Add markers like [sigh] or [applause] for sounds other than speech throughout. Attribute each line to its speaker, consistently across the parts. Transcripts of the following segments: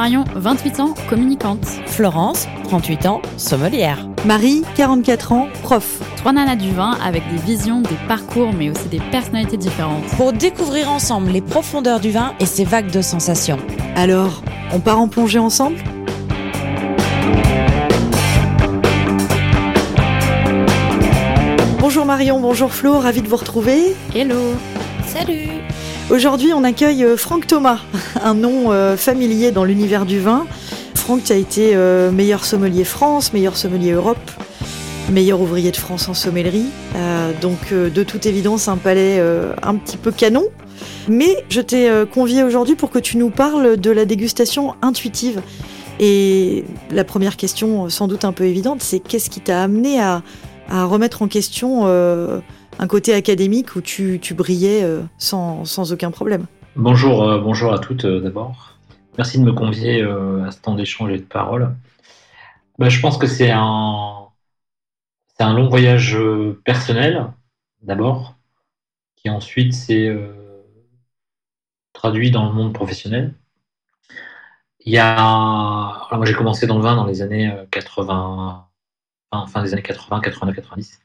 Speaker 1: Marion, 28 ans, communicante.
Speaker 2: Florence, 38 ans, sommelière.
Speaker 3: Marie, 44 ans, prof.
Speaker 1: Trois nanas du vin avec des visions, des parcours, mais aussi des personnalités différentes.
Speaker 2: Pour découvrir ensemble les profondeurs du vin et ses vagues de sensations.
Speaker 3: Alors, on part en plongée ensemble? Bonjour Marion, bonjour Flo, ravi de vous retrouver.
Speaker 1: Hello
Speaker 2: Salut
Speaker 3: Aujourd'hui, on accueille euh, Franck Thomas, [laughs] un nom euh, familier dans l'univers du vin. Franck, tu as été euh, meilleur sommelier France, meilleur sommelier Europe, meilleur ouvrier de France en sommellerie. donc, de toute évidence, un palais un petit peu canon. Mais je t'ai convié aujourd'hui pour que tu nous parles de la dégustation intuitive. Et la première question, sans doute un peu évidente, c'est qu'est-ce qui t'a amené à, à, remettre en question un côté académique où tu, brillais euh, sans, aucun problème.
Speaker 4: Bonjour, euh, bonjour à toutes euh, d'abord. Merci de me convier à ce temps d'échange et de parole. Bah, je pense que c'est un, long voyage personnel d'abord, qui ensuite s'est traduit dans le monde professionnel. Moi j'ai commencé dans le vin dans les années 80, fin des années 80, 89, 90.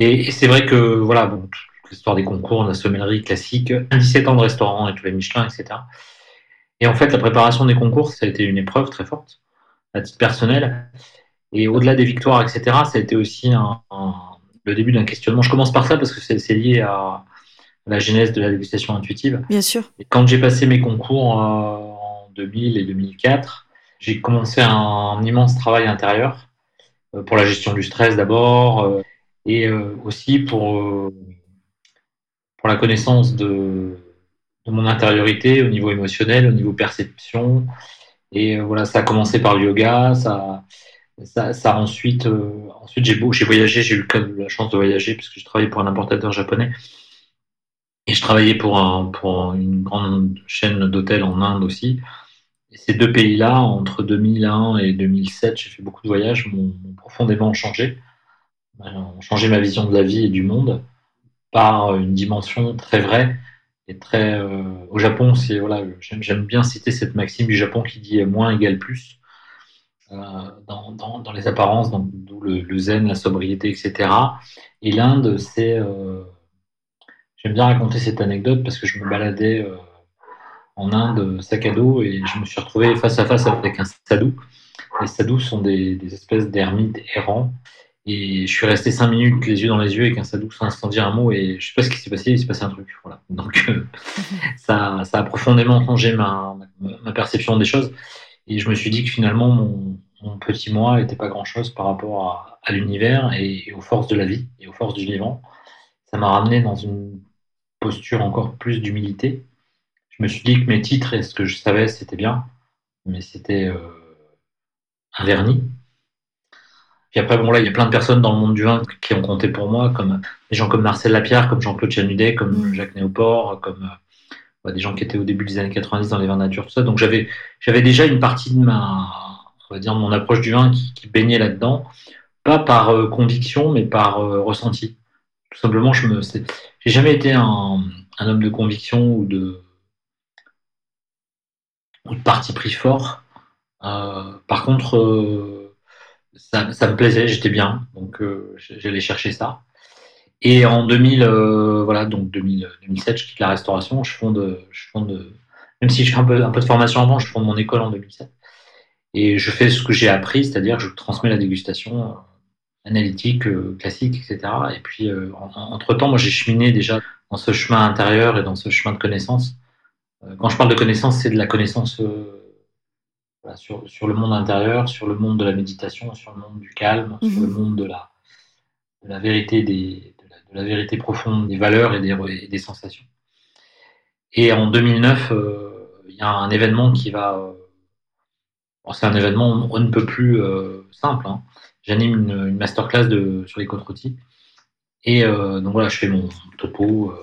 Speaker 4: Et, c'est vrai que, voilà, bon, l'histoire des concours, la sommellerie classique, 17 ans de restaurant et tous les Michelin, etc. Et en fait, la préparation des concours, ça a été une épreuve très forte, à titre personnel. Et au-delà des victoires, etc., ça a été aussi le début d'un questionnement. Je commence par ça parce que c'est lié à la genèse de la dégustation intuitive.
Speaker 3: Bien sûr.
Speaker 4: Et quand j'ai passé mes concours euh, en 2000 et 2004, j'ai commencé un, immense travail intérieur euh, pour la gestion du stress d'abord, euh, et euh, aussi pour, euh, pour la connaissance de, de, mon intériorité au niveau émotionnel, au niveau perception. Et euh, voilà, ça a commencé par le yoga, ça, ça, ensuite, ensuite j'ai j'ai voyagé, j'ai eu la chance de voyager parce que je travaillais pour un importateur japonais. Et je travaillais pour, un, pour une grande chaîne d'hôtels en Inde aussi. Et ces deux pays-là, entre 2001 et 2007, j'ai fait beaucoup de voyages, m'ont profondément changé changé ma vision de la vie et du monde par une dimension très vraie et très. Euh, au Japon, c'est voilà, j'aime bien citer cette maxime du Japon qui dit moins égale plus. Euh, dans, dans, dans, les apparences, d'où le, zen, la sobriété, etc. Et l'Inde, c'est. Euh, j'aime bien raconter cette anecdote parce que je me baladais en Inde sac à dos et je me suis retrouvé face à face avec un sadhu. Les sadhus sont des, des espèces d'ermites errants et je suis resté cinq minutes les yeux dans les yeux avec un sadou sans, dire un mot et je sais pas ce qui s'est passé, il s'est passé un truc. Voilà. Donc euh, [laughs] ça, ça, a profondément changé ma, ma, perception des choses et je me suis dit que finalement mon, mon petit moi n'était pas grand chose par rapport à, l'univers et, aux forces de la vie et aux forces du vivant. Ça m'a ramené dans une posture encore plus d'humilité. Je me suis dit que mes titres et ce que je savais c'était bien, mais c'était euh, un vernis puis après, bon, là, il y a plein de personnes dans le monde du vin qui ont compté pour moi, comme des gens comme Marcel Lapierre, comme Jean-Claude Chanudet, comme mm. Jacques Néoport, comme euh, bah, des gens qui étaient au début des années 90 dans les vins nature, tout ça. Donc j'avais, j'avais déjà une partie de ma, on va dire, mon approche du vin qui, baignait là-dedans, pas par euh, conviction, mais par euh, ressenti. Tout simplement, je me, j'ai jamais été un, un, homme de conviction ou de, ou de parti pris fort. par contre, ça, me plaisait, j'étais bien, donc euh, j'allais chercher ça. Et en 2000, euh, voilà, donc 2007, je quitte la restauration, je fonde, je fonde, même si je fais un peu, un peu de formation avant, je fonde mon école en 2007. Et je fais ce que j'ai appris, c'est-à-dire je transmets la dégustation euh, analytique, classique, etc. Et puis, entre-temps, moi, j'ai cheminé déjà dans ce chemin intérieur et dans ce chemin de connaissance. quand je parle de connaissance, c'est de la connaissance sur, sur, le monde intérieur, sur le monde de la méditation, sur le monde du calme, sur le mhm. monde de la, de la vérité des, de la, vérité profonde des valeurs et des, des sensations. Et en 2009, euh, il y a un événement qui va. Euh, c'est un événement on ne peut plus euh, simple. Hein. J'anime une, une, masterclass de, sur les côtes rôties. Et donc voilà, je fais mon topo,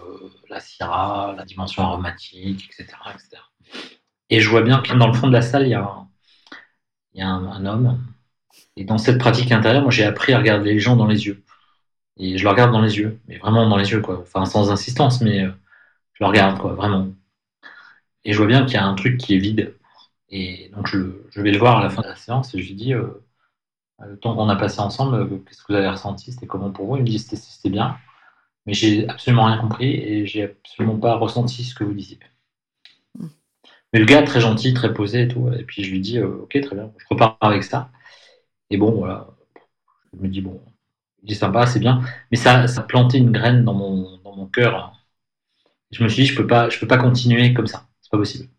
Speaker 4: la syrah, la dimension aromatique, etc., etc. Et je vois bien que dans le fond de la salle, il y a un, il y a un, homme. Et dans cette pratique intérieure, moi, j'ai appris à regarder les gens dans les yeux. Et je le regarde dans les yeux, mais vraiment dans les yeux, quoi. Enfin, sans insistance, mais euh, je le regarde, quoi, vraiment. Et je vois bien qu'il y a un truc qui est vide. Et donc, je, vais le voir à la fin de la séance et je lui dis le temps qu'on a passé ensemble, qu'est-ce que vous avez ressenti? C'était comment pour vous? Il me dit c'était bien, mais j'ai absolument rien compris et j'ai absolument pas ressenti ce que vous disiez. Mais le gars, très gentil, très posé et tout. Et puis je lui dis Ok, très bien, je repars avec ça. Et bon, voilà. Je me dis Bon, c'est sympa, c'est bien. Mais ça, ça a planté une graine dans mon, dans mon cœur. Je me suis dit Je peux peux pas continuer comme ça. C'est pas possible.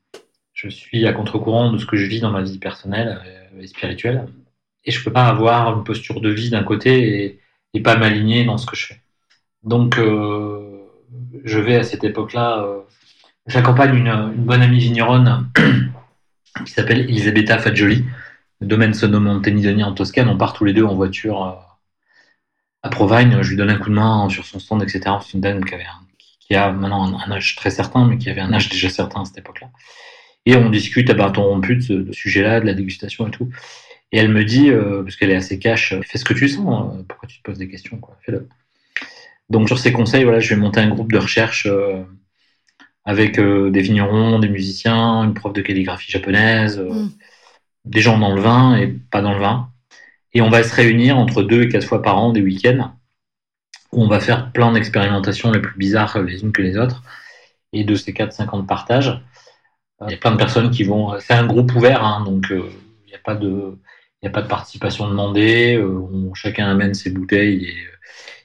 Speaker 4: Je suis à contre-courant de ce que je vis dans ma vie personnelle et spirituelle et je peux pas avoir une posture de vie d'un côté et, pas m'aligner dans ce que je fais. Donc, euh, je vais à cette époque-là, euh, j'accompagne une, bonne amie vigneronne [clears throat] qui s'appelle Elisabetta Fagioli. Le domaine se nomme Montenidoni en Toscane. On part tous les deux en voiture euh, à Provagne. Je lui donne un coup de main sur son stand, etc. C'est une dame qui, avait qui a maintenant un, âge très certain, mais qui avait un âge déjà certain à cette époque-là. Et on discute à bâton rompu de ce, sujet-là, de la dégustation et tout. Et elle me dit, euh, parce qu'elle est assez cash, euh, fais ce que tu sens, hein. pourquoi tu te poses des questions. Donc sur ces conseils, voilà, je vais monter un groupe de recherche euh, avec des vignerons, des musiciens, une prof de calligraphie japonaise, mm. des gens dans le vin et pas dans le vin. Et on va se réunir entre deux et quatre fois par an, des week-ends, où on va faire plein d'expérimentations les plus bizarres les unes que les autres. Et de ces 4-5 ans de partage, il y a plein de personnes qui vont. C'est un groupe ouvert, hein, donc il n'y a pas de il n'y a pas de participation demandée. Euh, chacun amène ses bouteilles et,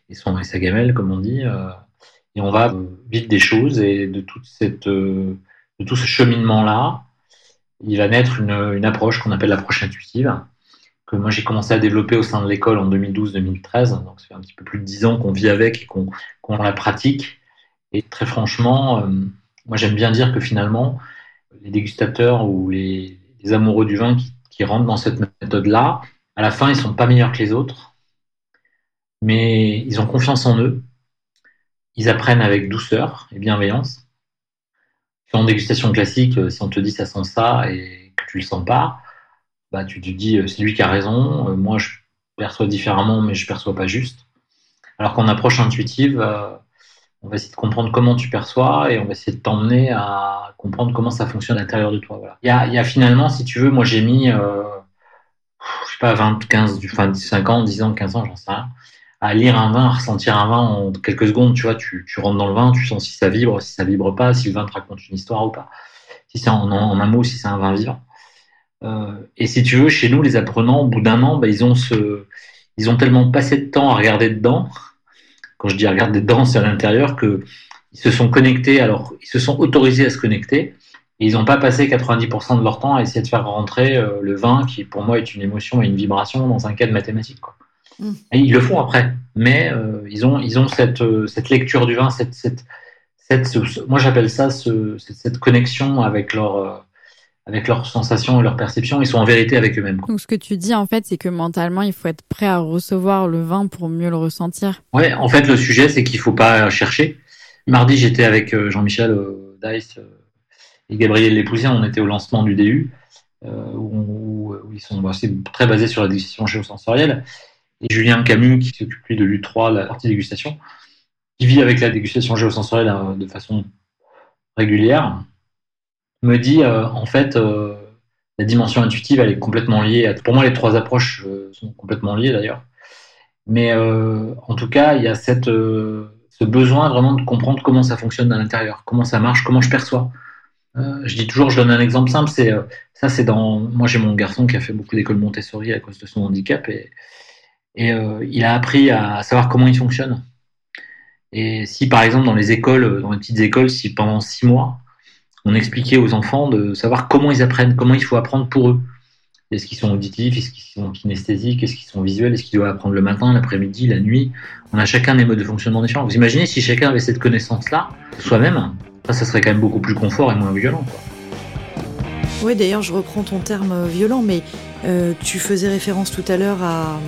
Speaker 4: et, son, et sa gamelle, comme on dit. Euh, et on va vite des choses. Et de, euh, tout ce cheminement-là, il va naître une, approche qu'on appelle l'approche intuitive, que moi j'ai commencé à développer au sein de l'école en 2012-2013. Donc ça fait un petit peu plus de dix ans qu'on vit avec et qu'on la pratique. Et très franchement, moi j'aime bien dire que finalement, les dégustateurs ou les, amoureux du vin qui qui rentrent dans cette méthode-là, à la fin, ils sont pas meilleurs que les autres, mais ils ont confiance en eux. Ils apprennent avec douceur et bienveillance. En dégustation classique, euh, si on te dit ça sent ça et que tu le sens pas, bah tu te dis euh, c'est lui qui a raison. Euh, moi, je perçois différemment, mais je perçois pas juste. Alors qu'en approche intuitive, on va essayer de comprendre comment tu perçois et on va essayer de t'emmener à comprendre comment ça fonctionne à l'intérieur de toi. Voilà. Il, y a, il y a finalement, si tu veux, moi j'ai mis, euh, je sais pas, 20, 15, enfin 5 ans, 10 ans, 15 ans, j'en sais rien, à lire un vin, à ressentir un vin en quelques secondes, tu vois, tu, rentres dans le vin, tu sens si ça vibre, si ça vibre pas, si le vin te raconte une histoire ou pas, si c'est en, un mot, si c'est un vin vivant. Euh, et si tu veux, chez nous, les apprenants, au bout d'un an, bah, ils ont ils tellement passé de temps à regarder dedans quand je dis regarder dedans, c'est à l'intérieur, qu'ils se sont connectés, alors ils se sont autorisés à se connecter, et ils n'ont pas passé 90% de leur temps à essayer de faire rentrer euh, le vin, qui pour moi est une émotion et une vibration, dans un cadre mathématique. Et ils le font après, mais euh, ils ont, ils ont cette, euh, cette lecture du vin, cette, cette, cette moi j'appelle ça ce, cette connexion avec leur avec leurs sensations et leurs perceptions, ils sont en vérité avec eux-mêmes.
Speaker 1: Donc ce que tu dis en fait, c'est que mentalement, il faut être prêt à recevoir le vin pour mieux le ressentir.
Speaker 4: Ouais, en fait, le sujet, c'est qu'il faut pas chercher. Mardi, j'étais avec euh, Jean-Michel euh, Dice euh, et Gabriel Lépousien, on était au lancement du DU, où, ils sont très basés sur la dégustation géosensorielle. Et Julien Camus, qui s'occupe lui de l'U3, la partie dégustation, qui vit avec la dégustation géosensorielle de façon régulière, me dit euh, en fait euh, la dimension intuitive elle est complètement liée. À... Pour moi les trois approches euh, sont complètement liées d'ailleurs. Mais en tout cas il y a cette, ce besoin vraiment de comprendre comment ça fonctionne à l'intérieur, comment ça marche, comment je perçois. je dis toujours, je donne un exemple simple, c'est ça, c'est dans. Moi, j'ai mon garçon qui a fait beaucoup d'école Montessori à cause de son handicap et, et il a appris à savoir comment il fonctionne. Et si, par exemple, dans les écoles, dans les petites écoles, si pendant six mois, on expliquait aux enfants de savoir comment ils apprennent, comment il faut apprendre pour eux. Est-ce qu'ils sont auditifs, est-ce qu'ils sont kinesthésiques, est-ce qu'ils sont visuels, est-ce qu'ils doivent apprendre le matin, l'après-midi, la nuit On a chacun des modes de fonctionnement différents. Vous imaginez si chacun avait cette connaissance-là, soi-même, ça, ça serait quand même beaucoup plus confort et moins violent.
Speaker 3: Oui, d'ailleurs, je reprends ton terme euh, violent, mais euh, tu faisais référence tout à l'heure à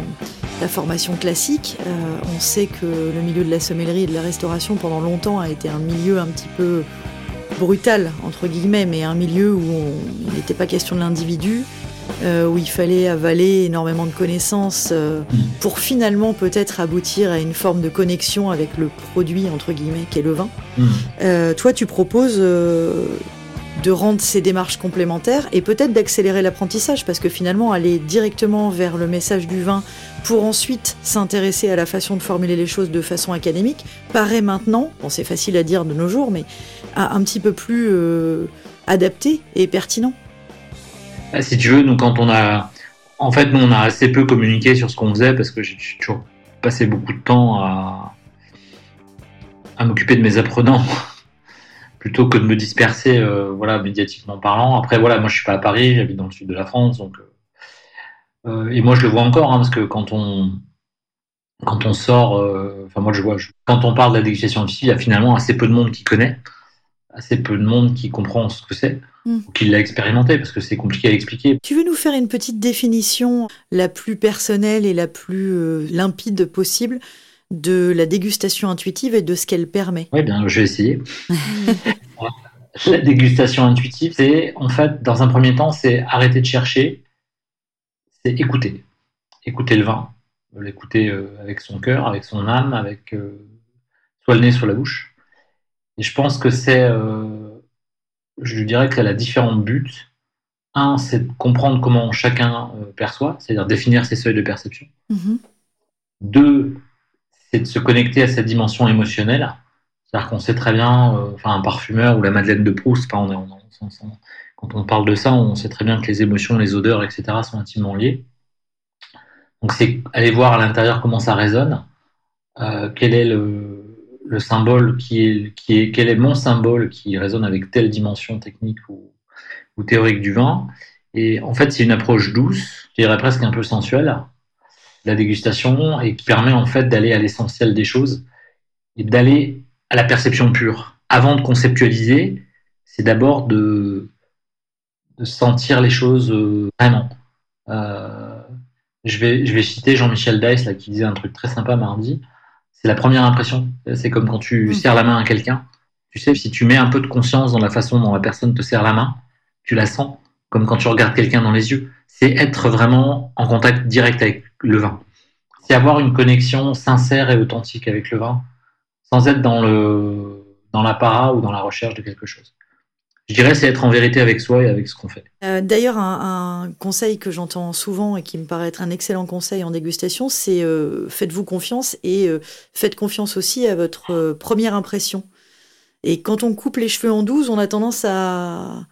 Speaker 3: la formation classique. Euh, on sait que le milieu de la sommellerie et de la restauration, pendant longtemps, a été un milieu un petit peu brutal, entre guillemets, mais un milieu où il n'était pas question de l'individu, euh, où il fallait avaler énormément de connaissances euh, pour finalement peut-être aboutir à une forme de connexion avec le produit, entre guillemets, qu'est le vin. Mm. Toi, tu proposes de rendre ces démarches complémentaires et peut-être d'accélérer l'apprentissage parce que finalement aller directement vers le message du vin pour ensuite s'intéresser à la façon de formuler les choses de façon académique paraît maintenant, bon c'est facile à dire de nos jours, mais un petit peu plus euh, adapté et pertinent.
Speaker 4: Bah, si tu veux, nous quand on a, en fait nous on a assez peu communiqué sur ce qu'on faisait parce que j'ai toujours passé beaucoup de temps à m'occuper de mes apprenants plutôt que de me disperser, euh, voilà, médiatiquement parlant. Après, voilà, moi je suis pas à Paris, j'habite dans le sud de la France, donc euh, euh, et moi je le vois encore, hein, parce que quand on quand on sort, enfin moi je vois, quand on parle de la dégustation artificielle, il y a finalement assez peu de monde qui connaît, assez peu de monde qui comprend ce que c'est. Mm. ou qui l'a expérimenté parce que c'est compliqué à expliquer.
Speaker 3: Tu veux nous faire une petite définition la plus personnelle et la plus limpide possible de la dégustation intuitive et de ce qu'elle permet.
Speaker 4: Oui, bien, je vais essayer. [laughs] la dégustation intuitive, c'est en fait, dans un premier temps, c'est arrêter de chercher, c'est écouter. Écouter le vin, l'écouter euh, avec son cœur, avec son âme, avec euh, soit le nez, soit la bouche. Et je pense que c'est, euh, je dirais qu'elle a différents buts. Un, c'est de comprendre comment chacun perçoit, c'est-à-dire définir ses seuils de perception. Mm-hmm. Deux, c'est de se connecter à cette dimension émotionnelle. C'est-à-dire qu'on sait très bien, euh, un parfumeur ou la Madeleine de Proust, quand on parle de ça, on sait très bien que les émotions, les odeurs, etc. sont intimement liées. Donc c'est aller voir à l'intérieur comment ça résonne, euh, quel est le, symbole qui est, quel est mon symbole qui résonne avec telle dimension technique ou, ou théorique du vin. Et en fait, c'est une approche douce, je dirais presque un peu sensuelle, la dégustation et qui permet en fait d'aller à l'essentiel des choses et d'aller à la perception pure. Avant de conceptualiser, c'est d'abord de, sentir les choses euh, vraiment. Euh, je, vais, je vais citer Jean-Michel Dice là, qui disait un truc très sympa mardi. C'est la première impression. C'est comme quand tu mm. serres la main à quelqu'un. Tu sais, si tu mets un peu de conscience dans la façon dont la personne te serre la main, tu la sens, comme quand tu regardes quelqu'un dans les yeux. C'est être vraiment en contact direct avec le vin. C'est avoir une connexion sincère et authentique avec le vin, sans être dans le dans l'apparat ou dans la recherche de quelque chose. Je dirais, c'est être en vérité avec soi et avec ce qu'on fait.
Speaker 3: Euh, d'ailleurs, un, conseil que j'entends souvent et qui me paraît être un excellent conseil en dégustation, c'est euh, faites-vous confiance et euh, faites confiance aussi à votre première impression. Et quand on coupe les cheveux en douze, on a tendance à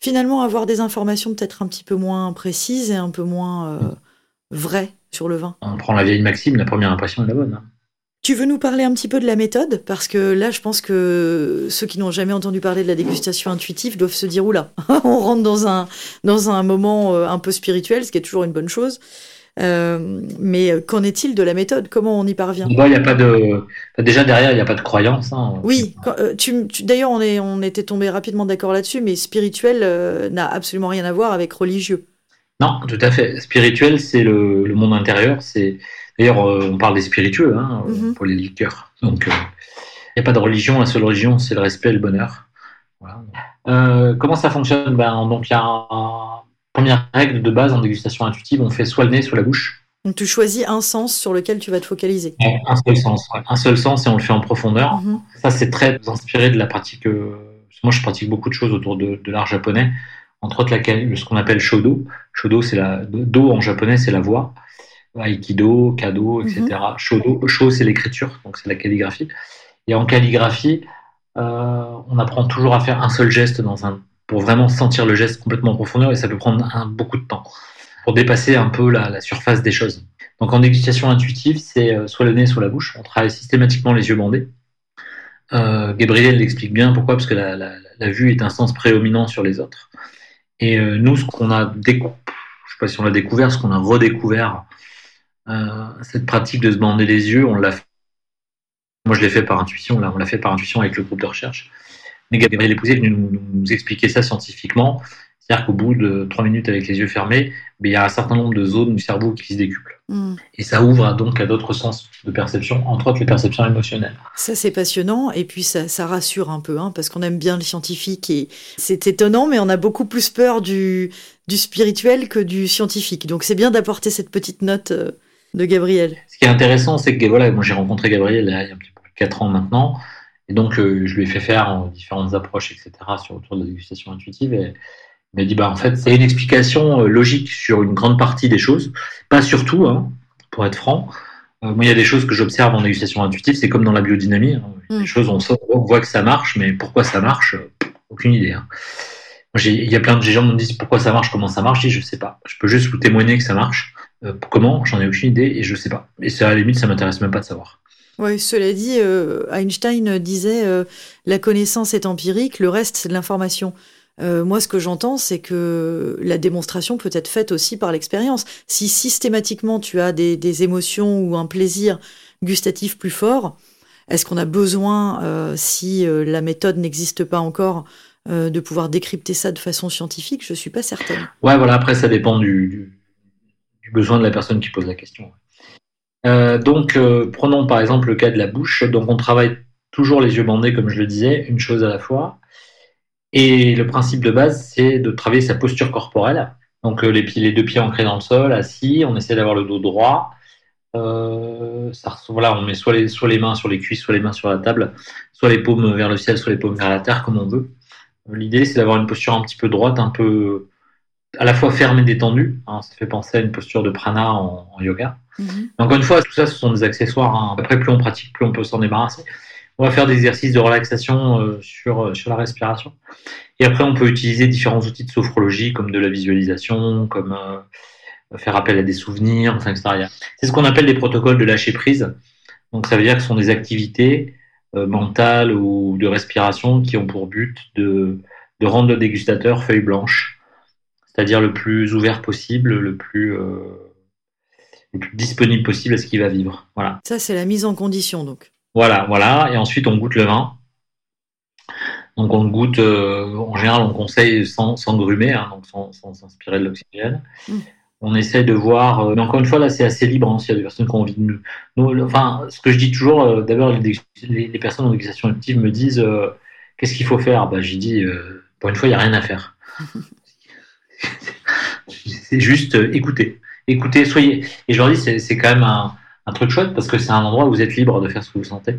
Speaker 3: finalement avoir des informations peut-être un petit peu moins précises et un peu moins vraies sur le vin.
Speaker 4: On prend la vieille maxime, la première impression est la bonne. Hein.
Speaker 3: Tu veux nous parler un petit peu de la méthode? Parce que là, je pense que ceux qui n'ont jamais entendu parler de la dégustation intuitive doivent se dire oula, [laughs] on rentre dans un, dans un moment euh, un peu spirituel, ce qui est toujours une bonne chose. Euh, mais qu'en est-il de la méthode? Comment on y parvient?
Speaker 4: Il a pas de... Déjà, derrière, il n'y a pas de croyance. Hein.
Speaker 3: Oui, euh, tu, d'ailleurs, on, est, on était tombé rapidement d'accord là-dessus, mais spirituel n'a absolument rien à voir avec religieux.
Speaker 4: Non, tout à fait. Spirituel, c'est le, monde intérieur. C'est D'ailleurs, euh, on parle des spiritueux hein, mhm. pour les liqueurs. Donc, il euh, n'y a pas de religion. La seule religion, c'est le respect et le bonheur. Euh, comment ça fonctionne? Ben, Donc, il y a une première règle de base en dégustation intuitive. On fait soit le nez, soit la bouche.
Speaker 3: Donc, tu choisis un sens sur lequel tu vas te focaliser.
Speaker 4: un seul sens. Un seul sens et on le fait en profondeur. Mhm. Ça, c'est très inspiré de la pratique. moi, je pratique beaucoup de choses autour de l'art japonais entre autres ce qu'on appelle shodo. Shodo, c'est la do en japonais, c'est la voix. Aikido, kado, etc. Mhm. Shodo, sho, c'est l'écriture, donc c'est la calligraphie. Et en calligraphie, euh, on apprend toujours à faire un seul geste dans un, pour vraiment sentir le geste complètement en profondeur, et ça peut prendre beaucoup de temps pour dépasser un peu la, surface des choses. Donc en dégustation intuitive, c'est euh, soit le nez, soit la bouche. On travaille systématiquement les yeux bandés. Euh, Gabriel l'explique bien pourquoi, parce que la, vue est un sens prédominant sur les autres. Et euh, nous, ce qu'on a découvert, je sais pas si on l'a découvert, ce qu'on a redécouvert, cette pratique de se bander les yeux, on l'a moi je l'ai fait par intuition, là, on l'a fait par intuition avec le groupe de recherche. Mais Gabriel Épousé est venu nous, nous expliquer ça scientifiquement. C'est-à-dire qu'au bout de trois minutes avec les yeux fermés, ben, il y a un certain nombre de zones du cerveau qui se décuplent. Hmm. Et ça ouvre donc à d'autres sens de perception, entre autres les perceptions émotionnelles.
Speaker 3: Ça, c'est passionnant. Et puis, ça, ça rassure un peu, hein, parce qu'on aime bien le scientifique. Et c'est étonnant, mais on a beaucoup plus peur du, du spirituel que du scientifique. Donc, c'est bien d'apporter cette petite note euh, de Gabriel.
Speaker 4: Ce qui est intéressant, c'est que voilà, moi j'ai rencontré Gabriel il y a un petit peu 4 ans maintenant. Et donc, je lui ai fait faire différentes approches, etc., sur autour de la dégustation intuitive. Et il m'a dit, bah, en fait, c'est une explication logique sur une grande partie des choses, pas sur tout, hein, pour être franc. moi, il y a des choses que j'observe en dégustation intuitive, c'est comme dans la biodynamie. Hein. Des mm. choses, on, on, voit que ça marche, mais pourquoi ça marche Aucune idée. Hein. Il y a plein de gens qui me disent pourquoi ça marche, comment ça marche. Je dis, je sais pas. Je peux juste vous témoigner que ça marche. Euh, comment? J'en ai aucune idée et je sais pas. Et ça, à la limite, ça m'intéresse même pas de savoir.
Speaker 3: Oui, cela dit, euh, Einstein disait euh, la connaissance est empirique, le reste c'est de l'information. moi, ce que j'entends, c'est que la démonstration peut être faite aussi par l'expérience. Si systématiquement tu as des, émotions ou un plaisir gustatif plus fort, est-ce qu'on a besoin, si la méthode n'existe pas encore, de pouvoir décrypter ça de façon scientifique? Je suis pas certaine.
Speaker 4: Ouais, voilà. Après, ça dépend du besoin de la personne qui pose la question. Euh, donc, euh, prenons par exemple le cas de la bouche. Donc, on travaille toujours les yeux bandés, comme je le disais, une chose à la fois. Et le principe de base, c'est de travailler sa posture corporelle. Donc, euh, les, deux pieds ancrés dans le sol, assis, on essaie d'avoir le dos droit. voilà, on met soit les, mains sur les cuisses, soit les mains sur la table, soit les paumes vers le ciel, soit les paumes vers la terre, comme on veut. L'idée, c'est d'avoir une posture un petit peu droite, un peu à la fois ferme et détendu. Hein, ça fait penser à une posture de prana en, yoga. Mhm. Encore une fois, tout ça, ce sont des accessoires. Hein. Après, plus on pratique, plus on peut s'en débarrasser. On va faire des exercices de relaxation euh, sur, euh, sur la respiration. Et après, on peut utiliser différents outils de sophrologie, comme de la visualisation, comme euh, faire appel à des souvenirs, enfin, etc. C'est ce qu'on appelle des protocoles de lâcher prise. Donc, ça veut dire que ce sont des activités mentales ou de respiration qui ont pour but de, de rendre le dégustateur feuille blanche c'est-à-dire le plus ouvert possible, le plus, le plus disponible possible à ce qu'il va vivre. Voilà.
Speaker 3: Ça, c'est la mise en condition, donc.
Speaker 4: Voilà, voilà. Et ensuite, on goûte le vin. Donc, on goûte, euh, en général, on conseille sans, sans grumer, hein, donc sans, s'inspirer de l'oxygène. Mm. On essaie de voir, euh, mais encore une fois, là, c'est assez libre. Hein, s'il y a des personnes qui ont envie de nous. enfin, ce que je dis toujours, d'abord, les, personnes en négociation active me disent qu'est-ce qu'il faut faire? Bah, J'ai dit, pour une fois, il n'y a rien à faire. [laughs] c'est juste euh, écouter. Écoutez, soyez. Et je leur dis, c'est quand même un, truc chouette parce que c'est un endroit où vous êtes libre de faire ce que vous sentez.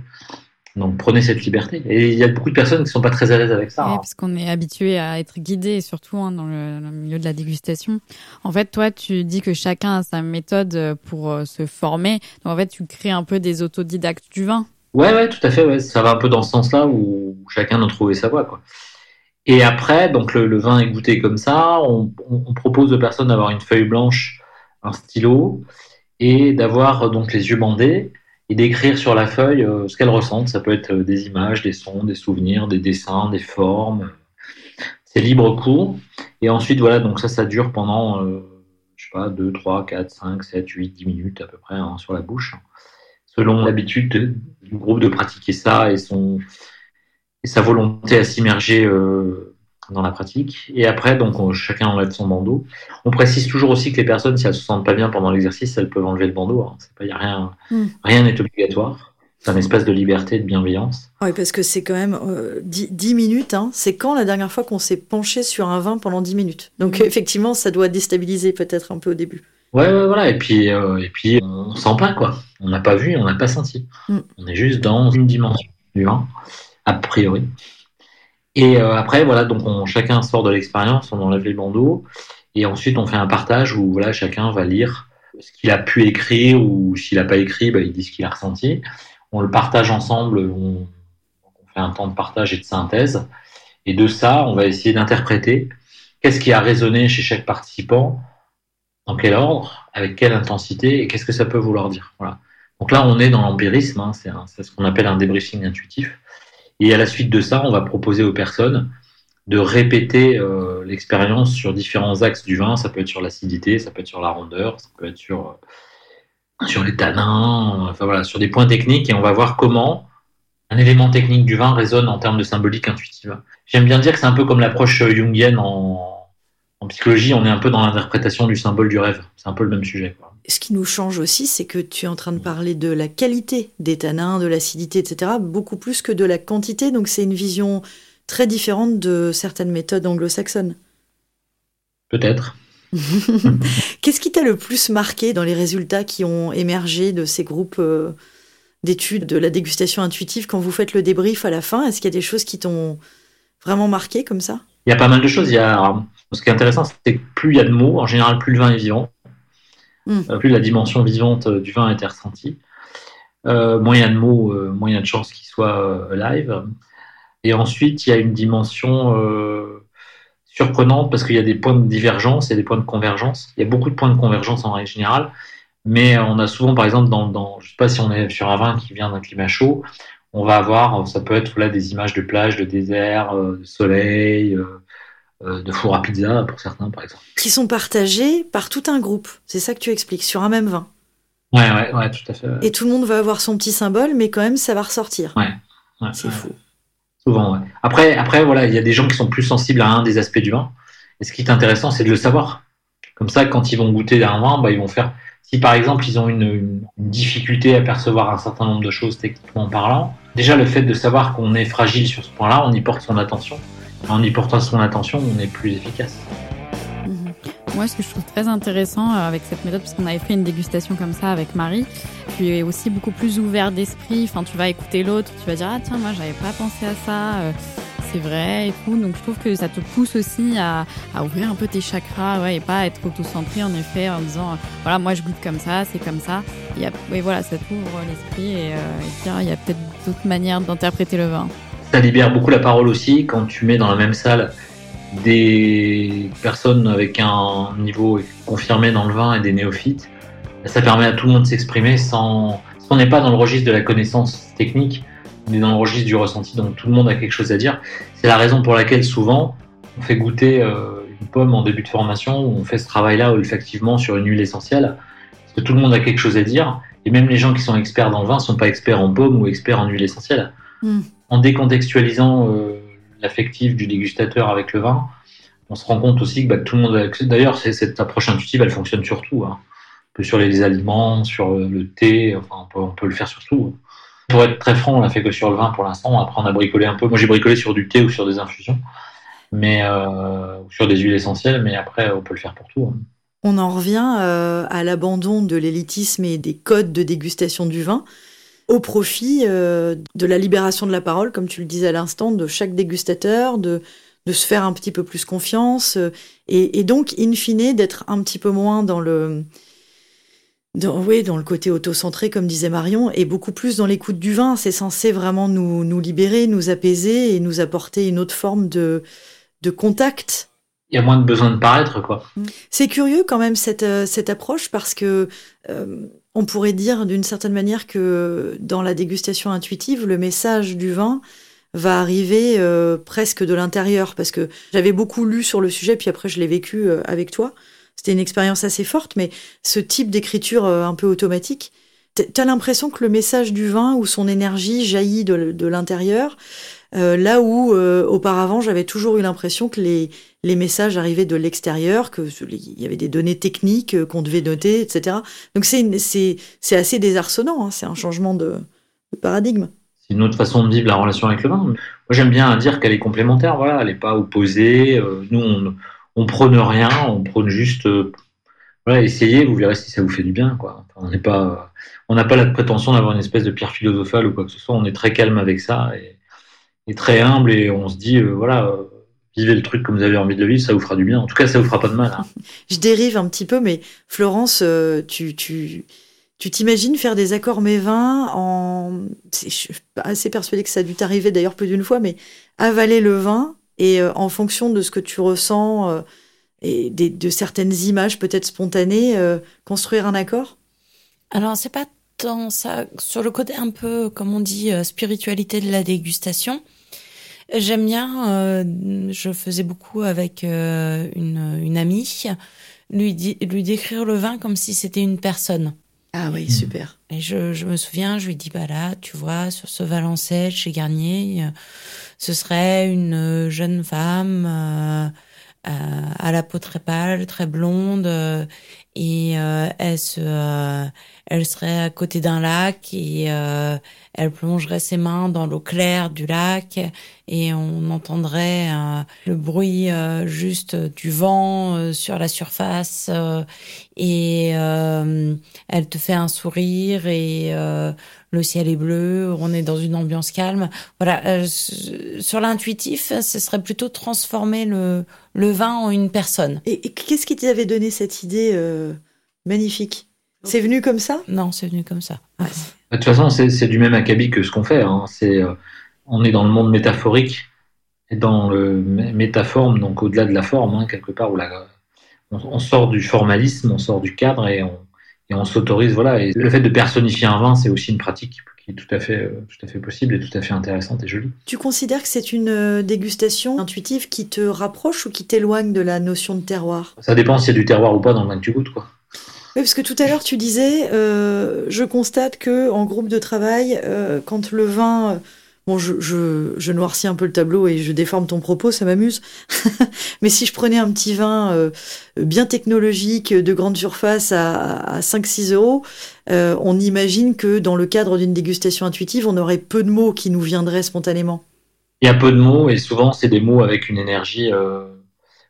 Speaker 4: Donc prenez cette liberté. Et il y a beaucoup de personnes qui ne sont pas très à l'aise avec ça.
Speaker 1: Oui, hein. Parce qu'on est habitué à être guidé, surtout hein, dans, le, milieu de la dégustation. En fait, toi, tu dis que chacun a sa méthode pour euh, se former. Donc en fait, tu crées un peu des autodidactes du vin.
Speaker 4: Ouais, ouais, tout à fait. Ouais. Ça va un peu dans ce sens-là où chacun a trouvé sa voie. Quoi. Et après, donc le, vin est goûté comme ça. On, propose aux personnes d'avoir une feuille blanche, un stylo, et d'avoir donc les yeux bandés et d'écrire sur la feuille euh, ce qu'elles ressentent. Ça peut être euh, des images, des sons, des souvenirs, des dessins, des formes. C'est libre cours. Et ensuite, voilà, donc ça, ça dure pendant, euh, je sais pas, 2, 3, 4, 5, 7, 8, 10 minutes à peu près hein, sur la bouche. Selon l'habitude du groupe de pratiquer ça et son, et sa volonté à s'immerger euh, dans la pratique. Et après, donc, chacun enlève son bandeau. On précise toujours aussi que les personnes, si elles se sentent pas bien pendant l'exercice, elles peuvent enlever le bandeau. Hein. Pas, y a rien, hmm. rien n'est obligatoire. C'est un espace de liberté, de bienveillance.
Speaker 3: Oui, parce que c'est quand même 10, euh, minutes. Hein. C'est quand la dernière fois qu'on s'est penché sur un vin pendant 10 minutes? Donc, hmm. effectivement, ça doit déstabiliser peut-être un peu au début.
Speaker 4: Ouais, ouais, voilà. Et puis, euh, et puis on sent pas, quoi. On n'a pas vu, on n'a pas senti. Hmm. On est juste dans une dimension du vin a priori. Et euh, après, voilà, donc on, chacun sort de l'expérience, on enlève les bandeaux, et ensuite on fait un partage où voilà, chacun va lire ce qu'il a pu écrire, ou s'il n'a pas écrit, bah, il dit ce qu'il a ressenti. On le partage ensemble, on, fait un temps de partage et de synthèse, et de ça, on va essayer d'interpréter qu'est-ce qui a résonné chez chaque participant, dans quel ordre, avec quelle intensité, et qu'est-ce que ça peut vouloir dire. Donc là, on est dans l'empirisme, hein, c'est ce qu'on appelle un débriefing intuitif. Et à la suite de ça, on va proposer aux personnes de répéter euh, l'expérience sur différents axes du vin. Ça peut être sur l'acidité, ça peut être sur la rondeur, ça peut être sur, euh, sur les tanins, enfin voilà, sur des points techniques. Et on va voir comment un élément technique du vin résonne en termes de symbolique intuitive. J'aime bien dire que c'est un peu comme l'approche jungienne en, en, psychologie. On est un peu dans l'interprétation du symbole du rêve. C'est un peu le même sujet.
Speaker 3: Ce qui nous change aussi, c'est que tu es en train de parler de la qualité des tanins, de l'acidité, etc., beaucoup plus que de la quantité. Donc c'est une vision très différente de certaines méthodes anglo-saxonnes.
Speaker 4: Peut-être. [laughs]
Speaker 3: Qu'est-ce qui t'a le plus marqué dans les résultats qui ont émergé de ces groupes euh, d'études de la dégustation intuitive? Quand vous faites le débrief à la fin Est-ce qu'il y a des choses qui t'ont vraiment marqué comme ça?
Speaker 4: Il y a pas mal de choses. Il y a, ce qui est intéressant, c'est que plus il y a de mots, en général, plus le vin est vivant,
Speaker 3: Mm.
Speaker 4: Euh, plus la dimension vivante euh, du vin a été ressentie. Euh, a de mots, euh, a de chances qu'il soit euh, live. Et ensuite, il y a une dimension euh, surprenante parce qu'il y a des points de divergence et des points de convergence. Il y a beaucoup de points de convergence en règle générale, mais on a souvent, par exemple, dans, je sais pas si on est sur un vin qui vient d'un climat chaud, on va avoir, ça peut être là des images de plage, de désert, euh, de soleil, euh, euh, de four à pizza pour certains, par exemple.
Speaker 3: Qui sont partagés par tout un groupe. C'est ça que tu expliques, sur un même vin.
Speaker 4: Ouais, ouais, ouais, tout à fait.
Speaker 3: Et tout le monde va avoir son petit symbole, mais quand même, ça va ressortir.
Speaker 4: Ouais, ouais,
Speaker 3: C'est fou.
Speaker 4: Souvent, ouais. Après, après, voilà, il y a des gens qui sont plus sensibles à un des aspects du vin. Et ce qui est intéressant, c'est de le savoir. Comme ça, quand ils vont goûter un vin, bah, ils vont faire. Si par exemple, ils ont une, une- une difficulté à percevoir un certain nombre de choses techniquement parlant, déjà le fait de savoir qu'on est fragile sur ce point-là, on y porte son attention. En y portant son attention, on est plus efficace.
Speaker 3: Mhm.
Speaker 1: Moi, ce que je trouve très intéressant euh, avec cette méthode, parce qu'on avait fait une dégustation comme ça avec Marie, tu es aussi beaucoup plus ouvert d'esprit. Enfin, tu vas écouter l'autre, tu vas dire ah tiens moi j'avais pas pensé à ça, euh, c'est vrai et tout. Donc je trouve que ça te pousse aussi à, ouvrir un peu tes chakras, ouais, et pas être autocentré en effet en disant euh, voilà moi je goûte comme ça, c'est comme ça. A, oui voilà, ça t'ouvre l'esprit et, euh, et il y a peut-être d'autres manières d'interpréter le vin.
Speaker 4: Ça libère beaucoup la parole aussi quand tu mets dans la même salle des personnes avec un niveau confirmé dans le vin et des néophytes. Ça permet à tout le monde de s'exprimer sans. On n'est pas dans le registre de la connaissance technique, on est dans le registre du ressenti, donc tout le monde a quelque chose à dire. C'est la raison pour laquelle souvent on fait goûter euh, une pomme en début de formation, où on fait ce travail-là olfactivement sur une huile essentielle, parce que tout le monde a quelque chose à dire, et même les gens qui sont experts dans le vin ne sont pas experts en pomme ou experts en huile essentielle.
Speaker 3: Mm.
Speaker 4: En décontextualisant euh, l'affectif du dégustateur avec le vin, on se rend compte aussi que, bah, tout le monde a. D'ailleurs, cette approche intuitive, elle fonctionne sur tout. Hein. Sur les aliments, sur euh, le thé, enfin, on peut, le faire sur tout. Pour être très franc, on l'a fait que sur le vin pour l'instant. Après, on a bricolé un peu. Moi, j'ai bricolé sur du thé ou sur des infusions, mais euh, ou sur des huiles essentielles. Mais après, on peut le faire pour tout. hein.
Speaker 3: On en revient à l'abandon de l'élitisme et des codes de dégustation du vin au profit euh, de la libération de la parole, comme tu le disais à l'instant, de chaque dégustateur, de, de se faire un petit peu plus confiance euh, et, et donc, in fine, d'être un petit peu moins dans le, dans, oui, dans le côté auto-centré, comme disait Marion, et beaucoup plus dans l'écoute du vin. C'est censé vraiment nous, nous libérer, nous apaiser et nous apporter une autre forme de, de contact
Speaker 4: Il y a moins de besoin de paraître, quoi.
Speaker 3: c'est curieux quand même cette, euh, cette approche parce que euh, on pourrait dire d'une certaine manière que dans la dégustation intuitive, le message du vin va arriver euh, presque de l'intérieur parce que j'avais beaucoup lu sur le sujet puis après je l'ai vécu euh, avec toi. C'était une expérience assez forte mais ce type d'écriture euh, un peu automatique, t'as l'impression que le message du vin ou son énergie jaillit de l'intérieur euh, là où euh, auparavant j'avais toujours eu l'impression que les messages arrivaient de l'extérieur, que il y avait des données techniques euh, qu'on devait noter, etc. Donc c'est assez désarçonnant. hein, C'est un changement de, paradigme.
Speaker 4: c'est une autre façon de vivre la relation avec le vin. Moi, j'aime bien dire qu'elle est complémentaire. Voilà, elle n'est pas opposée. Nous, on, prône rien. On prône juste, voilà. Vous verrez si ça vous fait du bien, on pas, n'a pas la prétention d'avoir une espèce de pierre philosophale ou quoi que ce soit. On est très calme avec ça et très humble et on se dit, euh, voilà, euh, vivez le truc comme vous avez envie de le vivre, ça vous fera du bien. En tout cas, ça vous fera pas de mal. hein. [laughs]
Speaker 3: Je dérive un petit peu, mais Florence, euh, tu tu tu t'imagines faire des accords mévins en je suis assez persuadée que ça a dû t'arriver d'ailleurs plus d'une fois, mais avaler le vin et euh, en fonction de ce que tu ressens euh, et des- de certaines images peut-être spontanées, euh, construire un accord?
Speaker 2: Alors, c'est pas tant ça. Sur le côté un peu, comme on dit, euh, spiritualité de la dégustation, j'aime bien, euh, je faisais beaucoup avec euh, une, une amie, lui, di- lui décrire le vin comme si c'était une personne.
Speaker 3: Ah oui, super.
Speaker 2: Et je, je me souviens, je lui dis, bah là, tu vois, sur ce Valençay chez Garnier, euh, ce serait une euh, jeune femme euh, à la peau très pâle, très blonde, euh, et euh, elle se, euh, elle serait à côté d'un lac et euh, elle plongerait ses mains dans l'eau claire du lac et on entendrait euh, le bruit euh, juste du vent euh, sur la surface et elle te fait un sourire et le ciel est bleu, on est dans une ambiance calme. Voilà, sur l'intuitif, ce serait plutôt transformer le, le vin en une personne.
Speaker 3: Et, qu'est-ce qui t'avait donné cette idée magnifique? C'est venu comme ça?
Speaker 2: Non, c'est venu comme ça.
Speaker 4: De toute façon, c'est du même acabit que ce qu'on fait. Hein. C'est on est dans le monde métaphorique et dans le métaforme, donc au-delà de la forme, hein, quelque part, où on, sort du formalisme, on sort du cadre et on, on s'autorise. Voilà. Et le fait de personnifier un vin, c'est aussi une pratique qui est tout à, fait, euh, tout à fait possible et tout à fait intéressante et jolie.
Speaker 3: Tu considères que c'est une euh, dégustation intuitive qui te rapproche ou qui t'éloigne de la notion de terroir?
Speaker 4: Ça dépend s'il y a du terroir ou pas dans le vin que tu goûtes. Quoi.
Speaker 3: Oui, parce que tout à l'heure tu disais, euh, je constate que en groupe de travail, quand le vin Bon, je, je, noircis un peu le tableau et je déforme ton propos, ça m'amuse. [laughs] Mais si je prenais un petit vin euh, bien technologique, de grande surface à, 5-6 euros, euh, on imagine que dans le cadre d'une dégustation intuitive, on aurait peu de mots qui nous viendraient spontanément.
Speaker 4: Il y a peu de mots et souvent c'est des mots avec une énergie euh,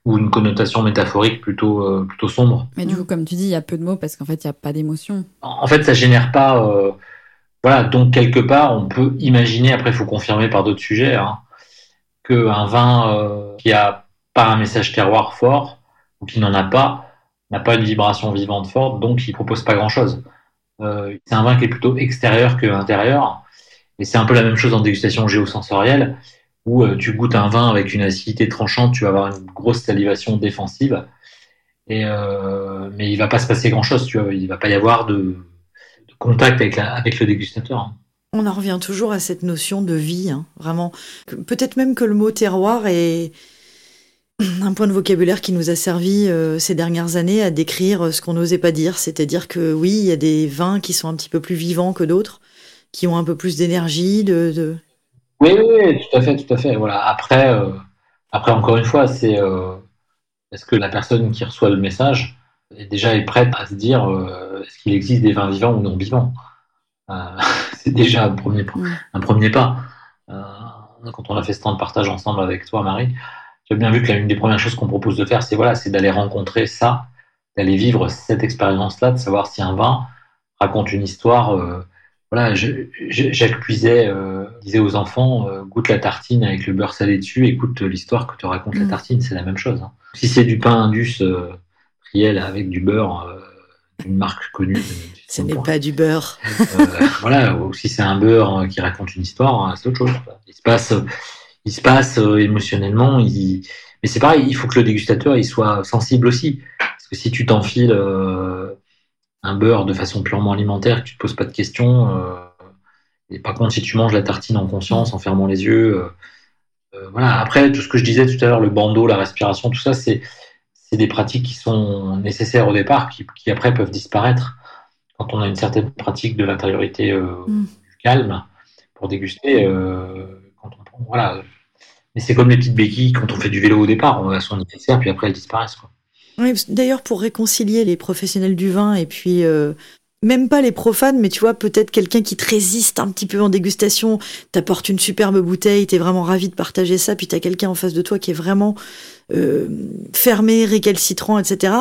Speaker 4: ou une connotation métaphorique plutôt, plutôt sombre.
Speaker 1: Mais du coup, comme tu dis, il y a peu de mots parce qu'en fait, il n'y a pas d'émotion.
Speaker 4: En fait, ça génère pas donc quelque part, on peut imaginer, après il faut confirmer par d'autres sujets, hein, qu'un vin euh, qui a pas un message terroir fort, ou qui n'en a pas, n'a pas une vibration vivante forte, donc il propose pas grand-chose. Euh, c'est un vin qui est plutôt extérieur que intérieur, et c'est un peu la même chose en dégustation géosensorielle, où euh, tu goûtes un vin avec une acidité tranchante, tu vas avoir une grosse salivation défensive, mais il va pas se passer grand-chose, tu vois, il va pas y avoir de contact avec, avec le dégustateur.
Speaker 3: On en revient toujours à cette notion de vie, hein, vraiment. Peut-être même que le mot terroir est [clears throat] un point de vocabulaire qui nous a servi euh, ces dernières années à décrire ce qu'on n'osait pas dire. C'est-à-dire que oui, il y a des vins qui sont un petit peu plus vivants que d'autres, qui ont un peu plus d'énergie. De,
Speaker 4: Oui, oui, tout à fait, tout à fait. Voilà. Après, euh, après encore une fois, c'est euh, est-ce que la personne qui reçoit le message déjà est prête à se dire euh, est-ce qu'il existe des vins vivants ou non vivants? Euh, [laughs] C'est déjà un premier, un premier pas. Euh, quand on a fait ce temps de partage ensemble avec toi, Marie, as bien vu que l'une des premières choses qu'on propose de faire, c'est voilà, c'est d'aller rencontrer ça, d'aller vivre cette expérience-là, de savoir si un vin raconte une histoire. voilà, Jacques Puiset disait aux enfants goûte la tartine avec le beurre salé dessus, écoute l'histoire que te raconte la mm. tartine, c'est la même chose. Hein. Si c'est du pain indus avec du beurre euh, d'une marque connue.
Speaker 3: Ce n'est pas du beurre.
Speaker 4: Euh, [laughs] voilà, ou si c'est un beurre euh, qui raconte une histoire, c'est autre chose. Il se passe, il se passe émotionnellement. Il... Mais c'est pareil, il faut que le dégustateur il soit sensible aussi. Parce que si tu t'enfiles un beurre de façon purement alimentaire, que tu te poses pas de questions, et par contre si tu manges la tartine en conscience, en fermant les yeux, voilà. Après tout ce que je disais tout à l'heure, le bandeau, la respiration, tout ça, c'est c'est des pratiques qui sont nécessaires au départ, qui, après peuvent disparaître quand on a une certaine pratique de l'intériorité euh, mm. calme pour déguster. Euh, quand on, voilà. Mais c'est comme les petites béquilles quand on fait du vélo au départ, on a son nécessaire, puis après elles disparaissent. Quoi.
Speaker 3: Oui, D'ailleurs, pour réconcilier les professionnels du vin et puis euh, même pas les profanes, mais tu vois, peut-être quelqu'un qui te résiste un petit peu en dégustation, t'apporte une superbe bouteille, t'es vraiment ravi de partager ça, puis t'as quelqu'un en face de toi qui est vraiment euh, fermé, récalcitrant, etc.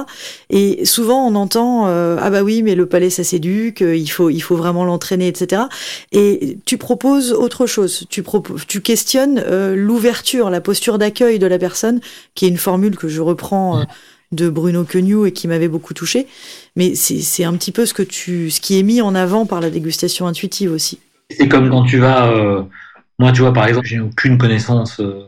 Speaker 3: Et souvent on entend euh, ah bah oui, mais le palais ça s'éduque, euh, il faut il faut vraiment l'entraîner, etc. Et tu proposes autre chose, tu proposes, tu questionnes l'ouverture, la posture d'accueil de la personne, qui est une formule que je reprends de Bruno Queugnoux et qui m'avait beaucoup touché. Mais c'est un petit peu ce qui est mis en avant par la dégustation intuitive aussi.
Speaker 4: C'est comme quand tu vas, euh, moi tu vois par exemple, j'ai aucune connaissance, euh,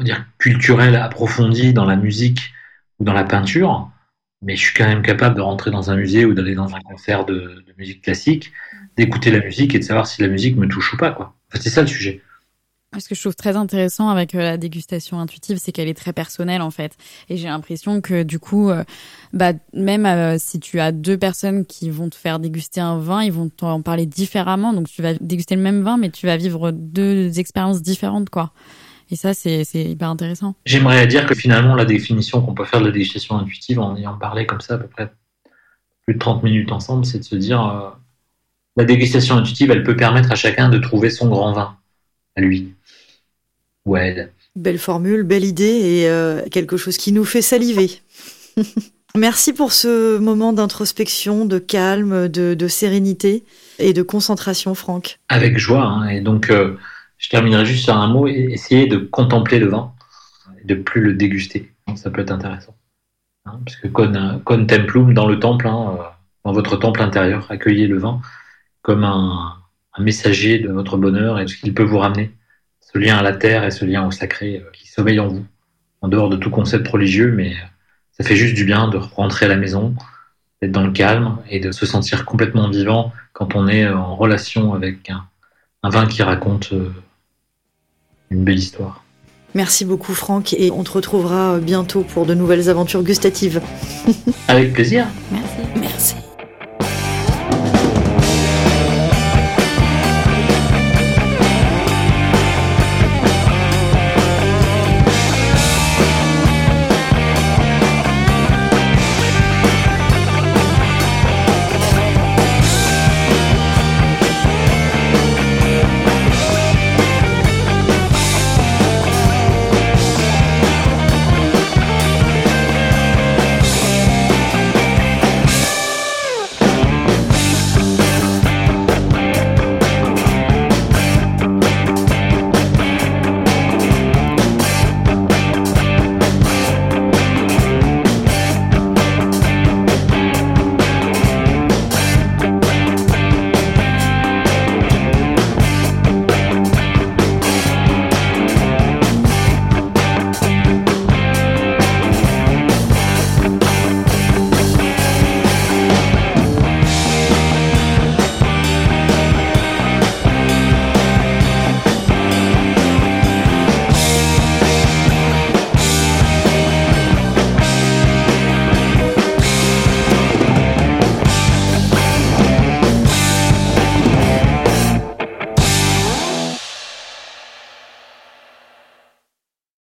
Speaker 4: dire culturelle approfondie dans la musique ou dans la peinture, mais je suis quand même capable de rentrer dans un musée ou d'aller dans un concert de, de musique classique, d'écouter la musique et de savoir si la musique me touche ou pas quoi. c'est ça le sujet.
Speaker 1: Ce que je trouve très intéressant avec euh, la dégustation intuitive, c'est qu'elle est très personnelle en fait. Et j'ai l'impression que du coup, euh, bah, même euh, si tu as deux personnes qui vont te faire déguster un vin, ils vont t'en parler différemment. Donc tu vas déguster le même vin, mais tu vas vivre deux expériences différentes, quoi. Et ça, c'est hyper intéressant.
Speaker 4: J'aimerais dire que finalement, la définition qu'on peut faire de la dégustation intuitive, en ayant parlé comme ça à peu près plus de 30 minutes ensemble, c'est de se dire, la dégustation intuitive, elle peut permettre à chacun de trouver son grand vin, à lui. ou elle.
Speaker 3: Belle formule, belle idée et euh, quelque chose qui nous fait saliver. [laughs] Merci pour ce moment d'introspection, de calme, de, sérénité et de concentration, Franck.
Speaker 4: Avec joie. Hein. Et donc, euh, je terminerai juste sur un mot. Essayez de contempler le vin, de plus le déguster. Ça peut être intéressant. Hein, parce que con, con templum, dans le temple, hein, euh, dans votre temple intérieur, accueillez le vin comme un, messager de votre bonheur et de ce qu'il peut vous ramener. Ce lien à la terre et ce lien au sacré euh, qui sommeille en vous, en dehors de tout concept religieux, mais ça fait juste du bien de rentrer à la maison, d'être dans le calme et de se sentir complètement vivant quand on est en relation avec un, un vin qui raconte euh, une belle histoire.
Speaker 3: Merci beaucoup Franck et on te retrouvera bientôt pour de nouvelles aventures gustatives.
Speaker 4: Avec plaisir.
Speaker 1: Merci.